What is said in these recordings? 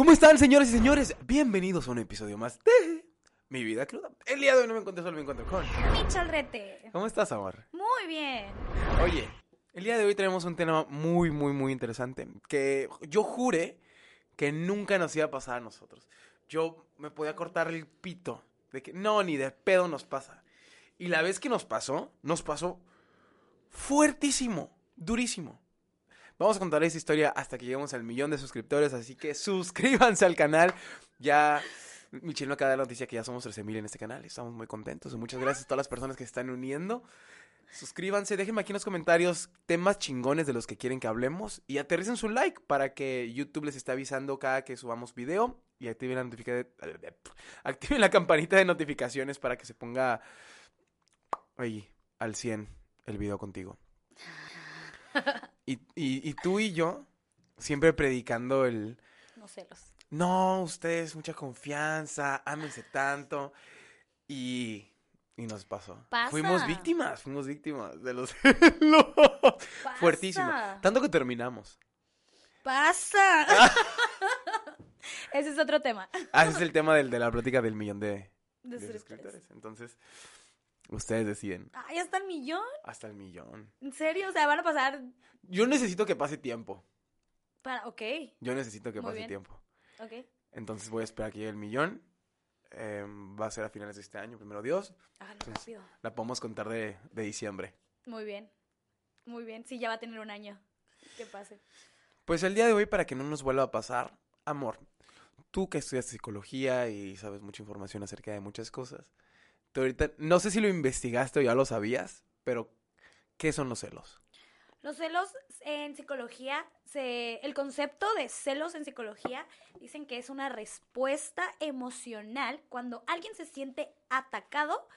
¿Cómo están, señoras y señores? Bienvenidos a un episodio más de Mi Vida Cruda. El día de hoy no me encuentro solo, me encuentro con... Michel Rete. ¿Cómo estás, amor? Muy bien. Oye, el día de hoy tenemos un tema muy, muy, muy interesante. Que yo juré que nunca nos iba a pasar a nosotros. Yo me podía cortar el pito de que no, ni de pedo nos pasa. Y la vez que nos pasó, nos pasó fuertísimo, durísimo. Vamos a contar esa historia hasta que lleguemos al millón de suscriptores, así que suscríbanse al canal. Ya Michelle me acaba de dar la noticia que ya somos 13.000 en este canal. Estamos muy contentos. Muchas gracias a todas las personas que se están uniendo. Suscríbanse, déjenme aquí en los comentarios temas chingones de los que quieren que hablemos y aterricen su like para que YouTube les esté avisando cada que subamos video y activen la notificación, activen la campanita de notificaciones para que se ponga ahí al 100 el video contigo. Y, y, y tú y yo siempre predicando el No celos. no, ustedes mucha confianza, ámense tanto. Y, y nos pasó. Pasa. Fuimos víctimas, fuimos víctimas de los celos. Fuertísimo. Tanto que terminamos. Pasa. Ese es otro tema. Ah, ese es el tema del, de la plática del millón de, De suscriptores. Entonces, ustedes deciden. Ah, ya está el millón. Hasta el millón. ¿En serio? O sea, van a pasar Yo necesito que pase tiempo. para. Ok. Yo necesito que Muy pase bien. tiempo. Ok. Entonces voy a esperar que llegue el millón. Em, va a ser a finales de este año, primero Dios. Háganlo Pues- rápido. La podemos contar de, de diciembre. Muy bien. Muy bien. Sí, ya va a tener un año. Que pase. Pues el día de hoy, para que no nos vuelva a pasar, amor, tú que estudias psicología y sabes mucha información acerca de muchas cosas, tú ahorita, no sé si lo investigaste o ya lo sabías, pero ¿qué son los celos? Los celos en psicología, se, el concepto de celos en psicología dicen que es una respuesta emocional cuando alguien se siente atacado,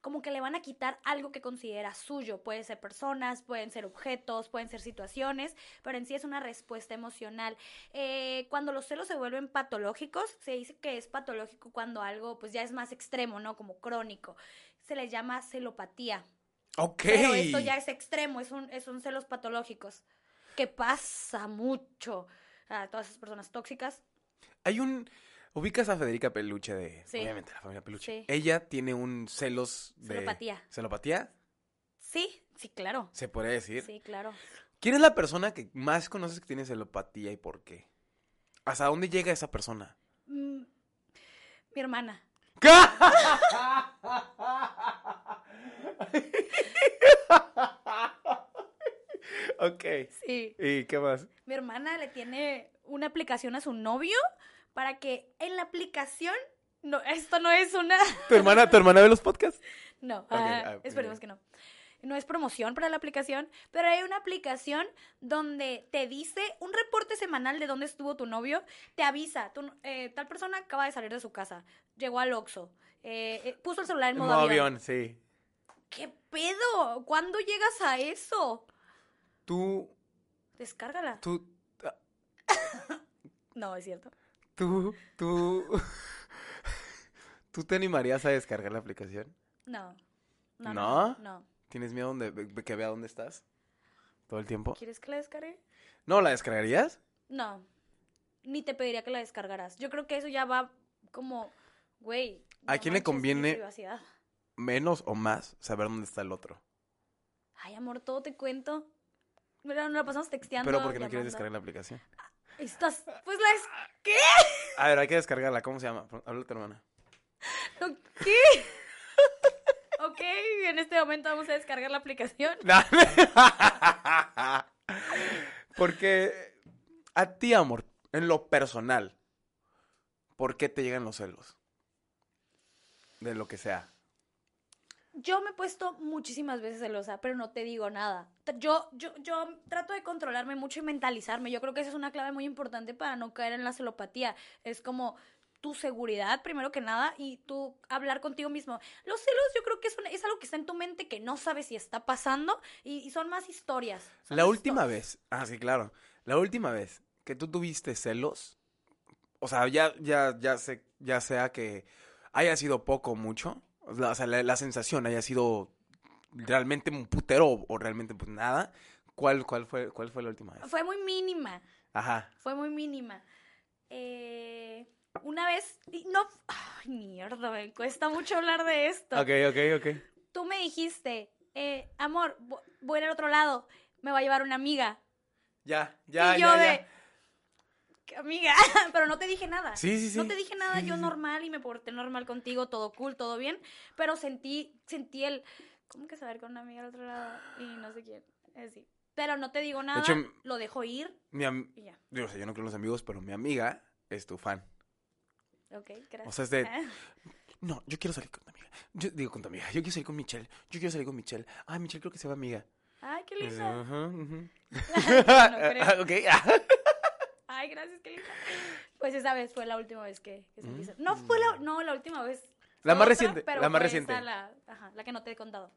como que le van a quitar algo que considera suyo. Puede ser personas, pueden ser objetos, pueden ser situaciones, pero en sí es una respuesta emocional. Eh, cuando los celos se vuelven patológicos, se dice que es patológico cuando algo pues ya es más extremo, ¿no? Como crónico. Se les llama celopatía. Ok. Pero esto ya es extremo, es un, es un celos patológicos. Que pasa mucho a todas esas personas tóxicas. Hay un... Ubicas a Federica Peluche de... Sí. Obviamente, la familia Peluche. Sí. Ella tiene un celos de... Celopatía. ¿Celopatía? Sí, sí, claro. ¿Se podría decir? Sí, claro. ¿Quién es la persona que más conoces que tiene celopatía y por qué? ¿Hasta dónde llega esa persona? Mm, mi hermana. ok. Sí. ¿Y qué más? Mi hermana le tiene una aplicación a su novio para que en la aplicación. No, esto no es una. ¿Tu hermana, tu hermana ve los podcasts? No, ah, ah, esperemos que no. No es promoción para la aplicación, pero hay una aplicación donde te dice un reporte semanal de dónde estuvo tu novio, te avisa, tu- eh, tal persona acaba de salir de su casa, llegó al Oxxo, eh, eh, puso el celular en En modo, modo avión. avión, sí. ¿Qué pedo? ¿Cuándo llegas a eso? Tú, Descárgala. tú, No, es cierto. Tú, tú, ¿tú te animarías a descargar la aplicación? No. No. ¿No? No. no. ¿Tienes miedo de, que vea dónde estás? ¿Todo el tiempo? ¿Quieres que la descargue? ¿No la descargarías? No. Ni te pediría que la descargaras. Yo creo que eso ya va como, güey. ¿A no quién le conviene? Menos o más saber dónde está el otro. Ay, amor, todo te cuento. Mira, nos la pasamos texteando. Pero porque no quieres descargar la aplicación. Estás. Pues la es. ¿Qué? A ver, hay que descargarla. ¿Cómo se llama? Habla tu hermana. ¿Qué? ok, en este momento vamos a descargar la aplicación. Porque a ti, amor, en lo personal, ¿por qué te llegan los celos? De lo que sea. Yo me he puesto muchísimas veces celosa, pero no te digo nada. Yo, yo, yo trato de controlarme mucho y mentalizarme. Yo creo que esa es una clave muy importante para no caer en la celopatía. Es como tu seguridad, primero que nada, y tú hablar contigo mismo. Los celos yo creo que es, una- es algo que está en tu mente que no sabes si está pasando y, y son más historias. Son La última historias. vez, ah, sí, claro. La última vez que tú tuviste celos, o sea, ya, ya, ya, sé, ya sea que haya sido poco o mucho, o sea, la, la sensación haya sido realmente un putero o, o realmente pues nada, ¿cuál, cuál, fue, ¿cuál fue la última vez? Fue muy mínima, Ajá. fue muy mínima. Eh, una vez, no, ay, mierda, me cuesta mucho hablar de esto. Ok, ok, ok. Tú me dijiste, eh, amor, vo- voy a ir al otro lado, me va a llevar una amiga. Ya, ya, y yo ya, de, ya. "¿Qué amiga, pero no te dije nada. Sí, sí, sí. No te dije nada, Sí, yo sí. normal y me porté normal contigo, todo cool, todo bien, pero sentí, sentí el, ¿cómo que saber con una amiga al otro lado? Y no sé quién, así. Pero no te digo nada, hecho, lo dejo ir Mi y ya. Digo, o sea, yo no creo en los amigos, pero mi amiga es tu fan. Ok, gracias. O sea, es de, Ah, no, yo quiero salir con tu amiga. Yo digo con tu amiga, yo quiero salir con Michelle. Yo quiero salir con Michelle. Ay, Michelle creo que se va amiga. Ay, qué linda. Ajá, ujú. No creo. ok. Ay, gracias, qué linda. Pues esa vez fue la última vez que, que sentí Mm. No fue la, no, la última vez. La más otra, reciente, pero la más fue reciente. esa la, ajá, la que no te he contado.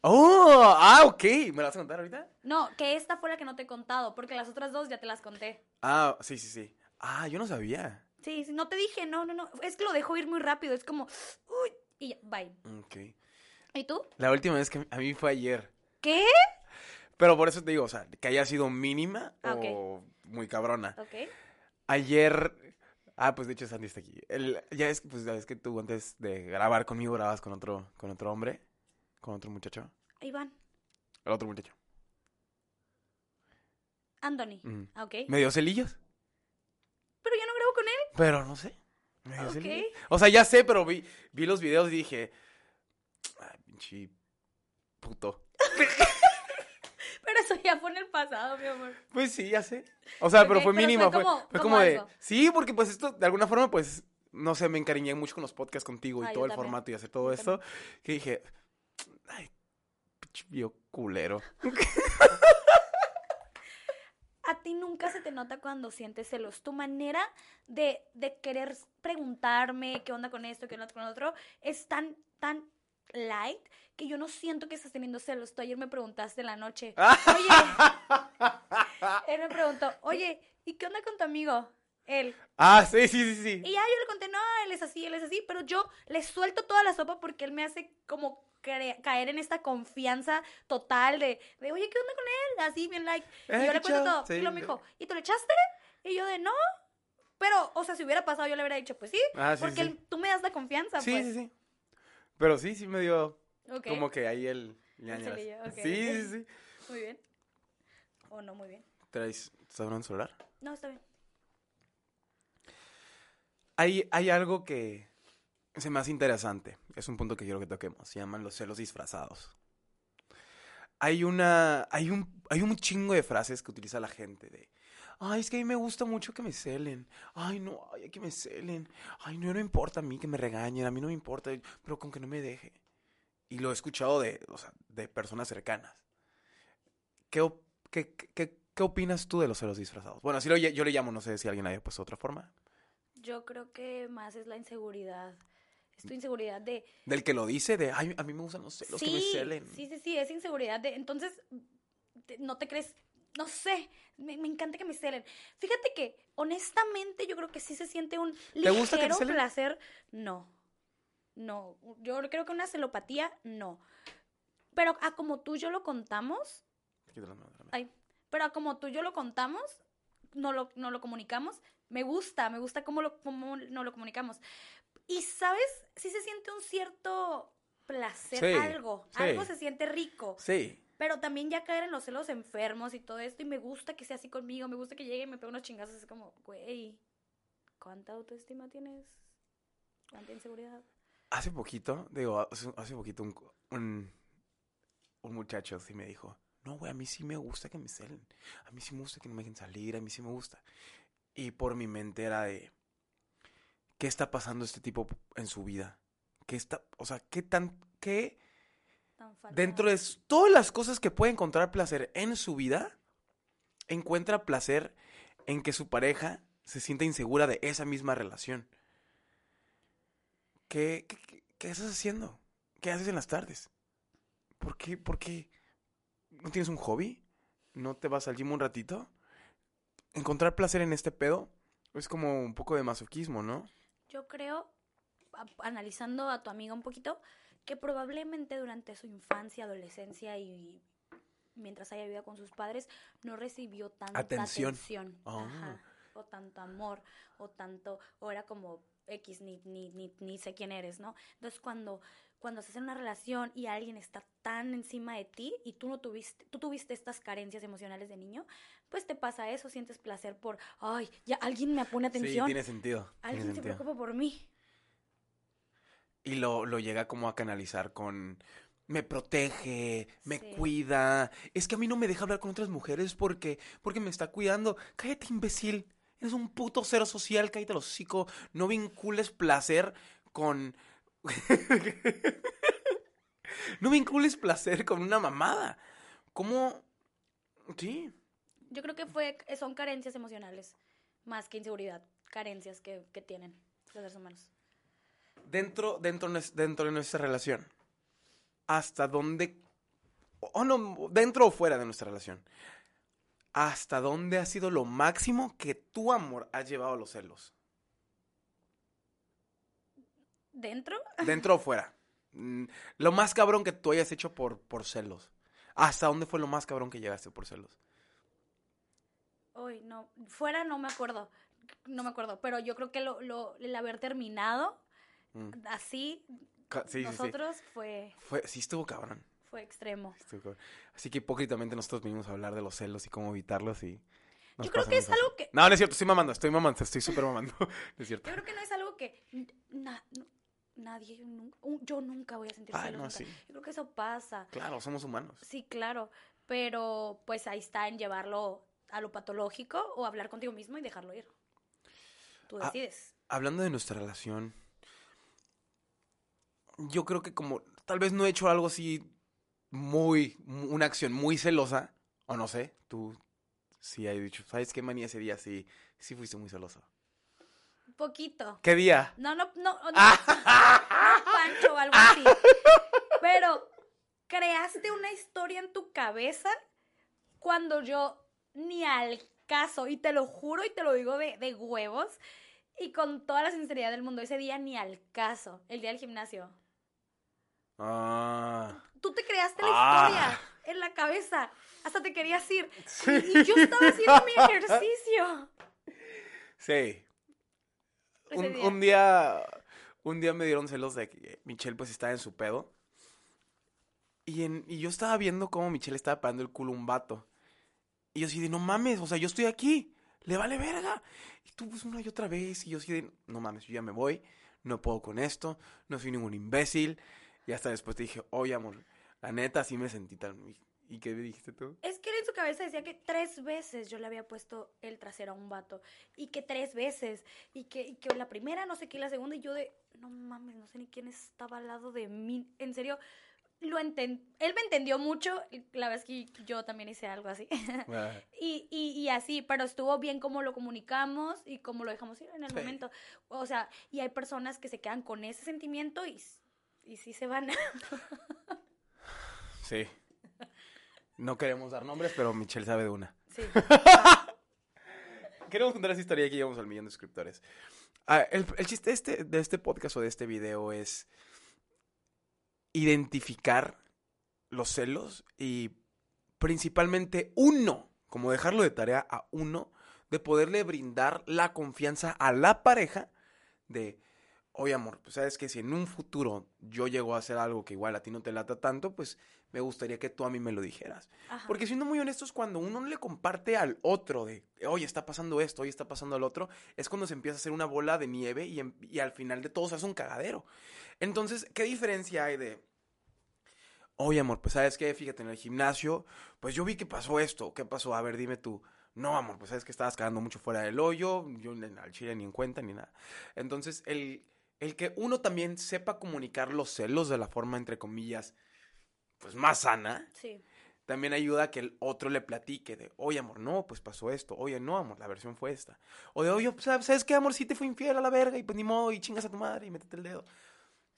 Oh, ah, ok. ¿Me la vas a contar ahorita? No, que esta fue la que no te he contado, porque las otras dos ya te las conté. Ah, sí, sí, sí. Ah, yo no sabía. Sí, sí, no te dije, no, no, no. Es que lo dejo ir muy rápido, es como, uy, y ya, bye. Ok. ¿Y tú? La última vez que a mí fue ayer. ¿Qué? Pero por eso te digo, o sea, que haya sido mínima Ah, o muy cabrona. Ok. Ayer. Ah, pues de hecho Sandy está aquí. El, ya es pues ya ves que tú antes de grabar conmigo grabas con otro, con otro hombre, con otro muchacho. Van. El otro muchacho. Anthony. Mm. Ah, Ok. Me dio celillos, Pero ya no grabo con él. pero no sé. Me dio Ok. celillos. O sea, ya sé, pero vi, vi los videos y dije. Ay, pinche puto. Eso ya fue en el pasado, mi amor. Pues sí, ya sé. O sea, pero fue pero mínima. Fue, como- fue como como de. Sí, porque pues esto, de alguna forma, pues. No sé, me encariñé mucho con los podcasts contigo y Ah, yo todo el también. formato y hacer todo Yo esto. Que dije. Ay, viejo culero. A ti nunca se te nota cuando sientes celos. Tu manera de, de querer preguntarme qué onda con esto, qué onda con lo otro, es tan, tan light que yo no siento que estás teniendo celos. Tú ayer me preguntaste en la noche, oye, él me preguntó, oye, ¿y qué onda con tu amigo? Él. Ah, sí, sí, sí, sí. Y ya yo le conté, no, él es así, él es así, pero yo le suelto toda la sopa porque él me hace como caer en esta confianza total de, de, oye, ¿qué onda con él? Así, bien like. Y Eh, yo qué le cuento todo. Sí, y lo me dijo, ¿y tú le echaste? Y yo de, no. Pero, o sea, si hubiera pasado, yo le hubiera dicho, pues sí. Ah, sí, porque sí. él- tú me das la confianza, Sí, pues. sí, sí. Pero sí, sí me dio como que ahí el ñañaras. celillo, ok, Sí, sí, sí. Muy bien. O no, muy bien. ¿Traes, ¿Estás hablando celular? No, está bien. Hay, hay algo que se me hace interesante. Es un punto que quiero que toquemos. Se llaman los celos disfrazados. Hay una. Hay un, hay un chingo de frases que utiliza la gente de. Ay, es que a mí me gusta mucho que me celen. Ay, no, ay, que me celen. Ay, no, no importa a mí que me regañen. A mí no me importa, pero con que no me deje. Y lo he escuchado de, o sea, de personas cercanas. ¿Qué, qué, qué, qué opinas tú de los celos disfrazados? Bueno, así lo, yo le llamo, no sé si alguien haya puesto otra forma. Yo creo que más es la inseguridad. Es tu inseguridad de, Del que lo dice, de, ay, a mí me gustan los celos, que me sí, celen. sí, sí, sí, es inseguridad de, entonces, no te crees, no sé, me, me encanta que me celen. Fíjate que, honestamente, yo creo que sí se siente un ¿Te gusta que te ligero placer, no, no, yo creo que una celopatía, no. Pero a como tú y yo lo contamos, ay, pero a como tú y yo lo contamos, no lo, no lo comunicamos, me gusta, me gusta cómo, lo, cómo no lo comunicamos. Y, ¿sabes? Sí se siente un cierto placer, Sí, algo, sí. algo se siente rico. Sí, Pero también ya caer en los celos enfermos y todo esto, y me gusta que sea así conmigo, me gusta que llegue y me pegue unos chingazos, es como, güey, ¿cuánta autoestima tienes? ¿Cuánta inseguridad? hace poquito, digo, hace, poquito un, un, un muchacho sí me dijo, no, güey, a mí sí me gusta que me celen. A mí sí me gusta que no me dejen salir, a mí sí me gusta. Y por mi mente era de, ¿qué está pasando este tipo en su vida? ¿Qué está, o sea, qué tan, qué... Falta- Dentro de todas las cosas que puede encontrar placer en su vida, encuentra placer en que su pareja se sienta insegura de esa misma relación. ¿Qué, qué, qué- estás haciendo? ¿Qué haces en las tardes? ¿Por qué, por qué? ¿No tienes un hobby? ¿No te vas al gym un ratito? Encontrar placer en este pedo es como un poco de masoquismo, ¿no? Yo creo, analizando a tu amiga un poquito, que probablemente durante su infancia, adolescencia y mientras haya vivido con sus padres, no recibió tanta Atención. atención. Ah, Ajá. O tanto amor o tanto, o era como X, ni, ni, ni, ni sé quién eres, ¿no? Entonces cuando, cuando estás en una relación y alguien está tan encima de ti y tú no tuviste, tú tuviste estas carencias emocionales de niño, pues te pasa eso, sientes placer por, ay, ya alguien me pone Sí, atención, tiene sentido. tiene alguien se sentido. preocupa por mí. Y lo, lo llega como a canalizar con... Me protege, me Sí. cuida. Es que a mí no me deja hablar con otras mujeres porque, porque me está cuidando. Cállate, imbécil. Eres un puto cero social, cállate el hocico. No vincules placer con... no vincules placer con una mamada. ¿Cómo? Sí. Yo creo que fue, son carencias emocionales, más que inseguridad, carencias que, que tienen los seres humanos. Dentro, dentro, de nuestra relación. ¿Hasta dónde? O no, dentro o fuera de nuestra relación. ¿Hasta dónde ha sido lo máximo que tu amor ha llevado a los celos? ¿Dentro? Dentro o fuera. Mm, Lo más cabrón que tú hayas hecho por, por celos. ¿Hasta dónde fue lo más cabrón que llegaste por celos? Uy, no, fuera no me acuerdo, no me acuerdo, pero yo creo que lo, lo, el haber terminado Mm. así, sí, sí. nosotros fue, Fue, sí estuvo cabrón. fue extremo. Estuvo cabrón. Así que hipócritamente nosotros venimos a hablar de los celos y cómo evitarlos y... nos Yo creo que es así. algo que, No, no es cierto, estoy mamando, estoy mamando, estoy súper mamando. Es cierto. yo creo que no es algo que na- no- nadie, yo nunca voy a sentir Ay, celos, no, sí. Yo creo que eso pasa. Claro, somos humanos. Sí, claro, pero pues ahí está en llevarlo a lo patológico o hablar contigo mismo y dejarlo ir. Tú Ah, decides. Hablando de nuestra relación, yo creo que como tal vez no he hecho algo así muy, mu- una acción muy celosa, o no sé, tú sí has dicho, ¿sabes qué manía ese día? Sí, sí fuiste muy celosa. Poquito. ¿Qué día? No, no, no, no, no, Pancho o algo así. Pero creaste una historia en tu cabeza cuando yo ni al caso, y te lo juro y te lo digo de, de huevos, y con toda la sinceridad del mundo, ese día ni al caso, el día del gimnasio. Ah, Tú te creaste la Ah. historia en la cabeza, hasta te querías ir. Y, y yo estaba haciendo mi ejercicio. sí. Un, día. un día, un día me dieron celos de que Michelle pues estaba en su pedo. Y, en, y yo estaba viendo cómo Michelle estaba parando el culo a un vato. Y yo así de, no mames, o sea, yo estoy aquí, le vale verga. Y tú pues una y otra vez, y yo así de, no mames, yo ya me voy, no puedo con esto, no soy ningún imbécil. Y hasta después te dije, oye amor, la neta sí me sentí tan... ¿Y qué dijiste tú? Es que él en su cabeza decía que tres veces yo le había puesto el trasero a un vato. Y que tres veces. Y que, y que la primera, no sé qué, la segunda. Y yo de, no mames, no sé ni quién estaba al lado de mí. En serio, lo enten él me entendió mucho. La vez que yo también hice algo así. Ah, y, y, y así, pero estuvo bien cómo lo comunicamos y cómo lo dejamos ir en el Sí. momento. O sea, y hay personas que se quedan con ese sentimiento y, y sí se van. Sí. No queremos dar nombres, pero Michelle sabe de una. sí. Queremos contar esa historia y que llegamos al millón de suscriptores. Ah, el, el chiste este, de este podcast o de este video es identificar los celos y principalmente uno, como dejarlo de tarea a uno, de poderle brindar la confianza a la pareja de, oye amor, pues sabes que si en un futuro yo llego a hacer algo que igual a ti no te lata tanto, pues me gustaría que tú a mí me lo dijeras. Ajá. Porque siendo muy honestos, cuando uno no le comparte al otro de, oye, está pasando esto, oye, está pasando el otro, es cuando se empieza a hacer una bola de nieve y, em- y al final de todo se hace un cagadero. Entonces, ¿qué diferencia hay de, oye, amor, pues sabes qué, fíjate, en el gimnasio, pues yo vi que pasó esto, ¿qué pasó? A ver, dime tú. No, amor, pues sabes que estabas cagando mucho fuera del hoyo, yo al chile ni en cuenta ni nada. Entonces, el, el que uno también sepa comunicar los celos de la forma, entre comillas, pues más sana, Sí. también ayuda a que el otro le platique de, oye, amor, no, pues pasó esto, oye, no, amor, la versión fue esta. O de, oye, ¿sabes qué, amor? Sí te fui infiel a la verga y pues ni modo, y chingas a tu madre y métete el dedo.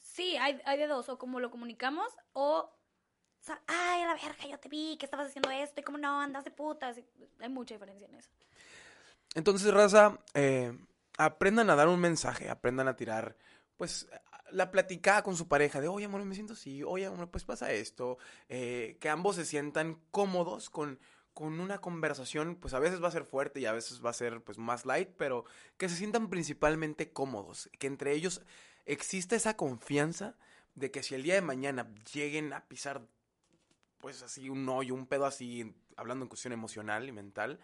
Sí, hay, hay de dos, o como lo comunicamos, o, ay, a la verga, yo te vi que estabas haciendo esto, y como no, andas de putas. Hay mucha diferencia en eso. Entonces, raza, eh, aprendan a dar un mensaje, aprendan a tirar, pues, la platicada con su pareja de, oye, amor, me siento así, oye, amor, pues pasa esto, eh, que ambos se sientan cómodos con, con una conversación, pues a veces va a ser fuerte y a veces va a ser pues más light, pero que se sientan principalmente cómodos, que entre ellos exista esa confianza de que si el día de mañana lleguen a pisar pues así un hoyo, un pedo así, hablando en cuestión emocional y mental,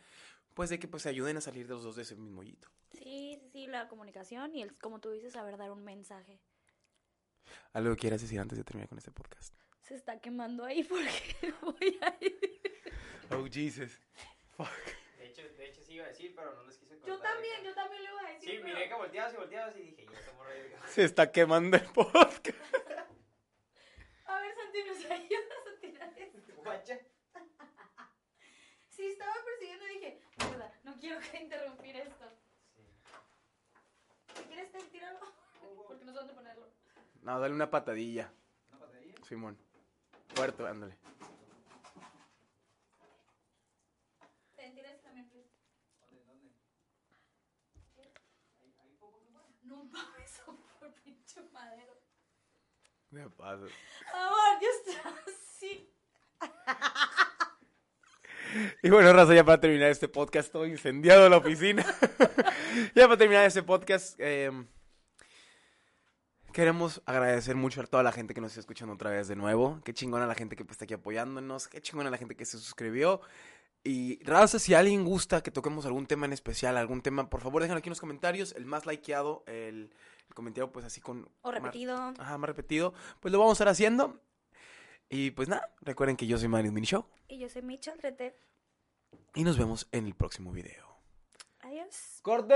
pues de que pues se ayuden a salir de los dos de ese mismo hoyito. Sí, sí, sí, la comunicación y el, como tú dices, saber dar un mensaje. ¿Algo que quieras decir antes de terminar con este podcast? Se está quemando ahí porque voy a ir. Oh, Jesus. Fuck. De hecho, de hecho sí iba a decir, pero no les quise contar. Yo también, yo también le voy a decir. Sí, pero- miré que volteabas y volteabas y dije, ya estamos ready. Se está quemando el podcast. A ver, Santi, ¿nos ayudas a tirar esto? Guacha. Sí, estaba persiguiendo y dije, verdad, no quiero que interrumpir esto. Si quieres, te tíralo. Porque no sé dónde ponerlo. No, dale una patadilla, ¿Una patadilla? Simón. Fuerte, ándale. Te tiras también, please. ¿Dónde? ¿Dónde? No mames, por pinche madero. Me pasa. Amor, ya está así. Y bueno, Raza, ya para terminar este podcast, todo incendiado la oficina. ya para terminar este podcast, eh, queremos agradecer mucho a toda la gente que nos está escuchando otra vez de nuevo. Qué chingona la gente que pues, está aquí apoyándonos. Qué chingona la gente que se suscribió. Y Raza, si alguien gusta que toquemos algún tema en especial, algún tema, por favor, déjenlo aquí en los comentarios. El más likeado, el, el comentario pues así con... O repetido. Ajá, más repetido. Pues lo vamos a estar haciendo. Y pues nada, recuerden que yo soy Mario Mini Show. Y yo soy Mitchell, rete. Y nos vemos en el próximo video. Adiós. ¡Corte!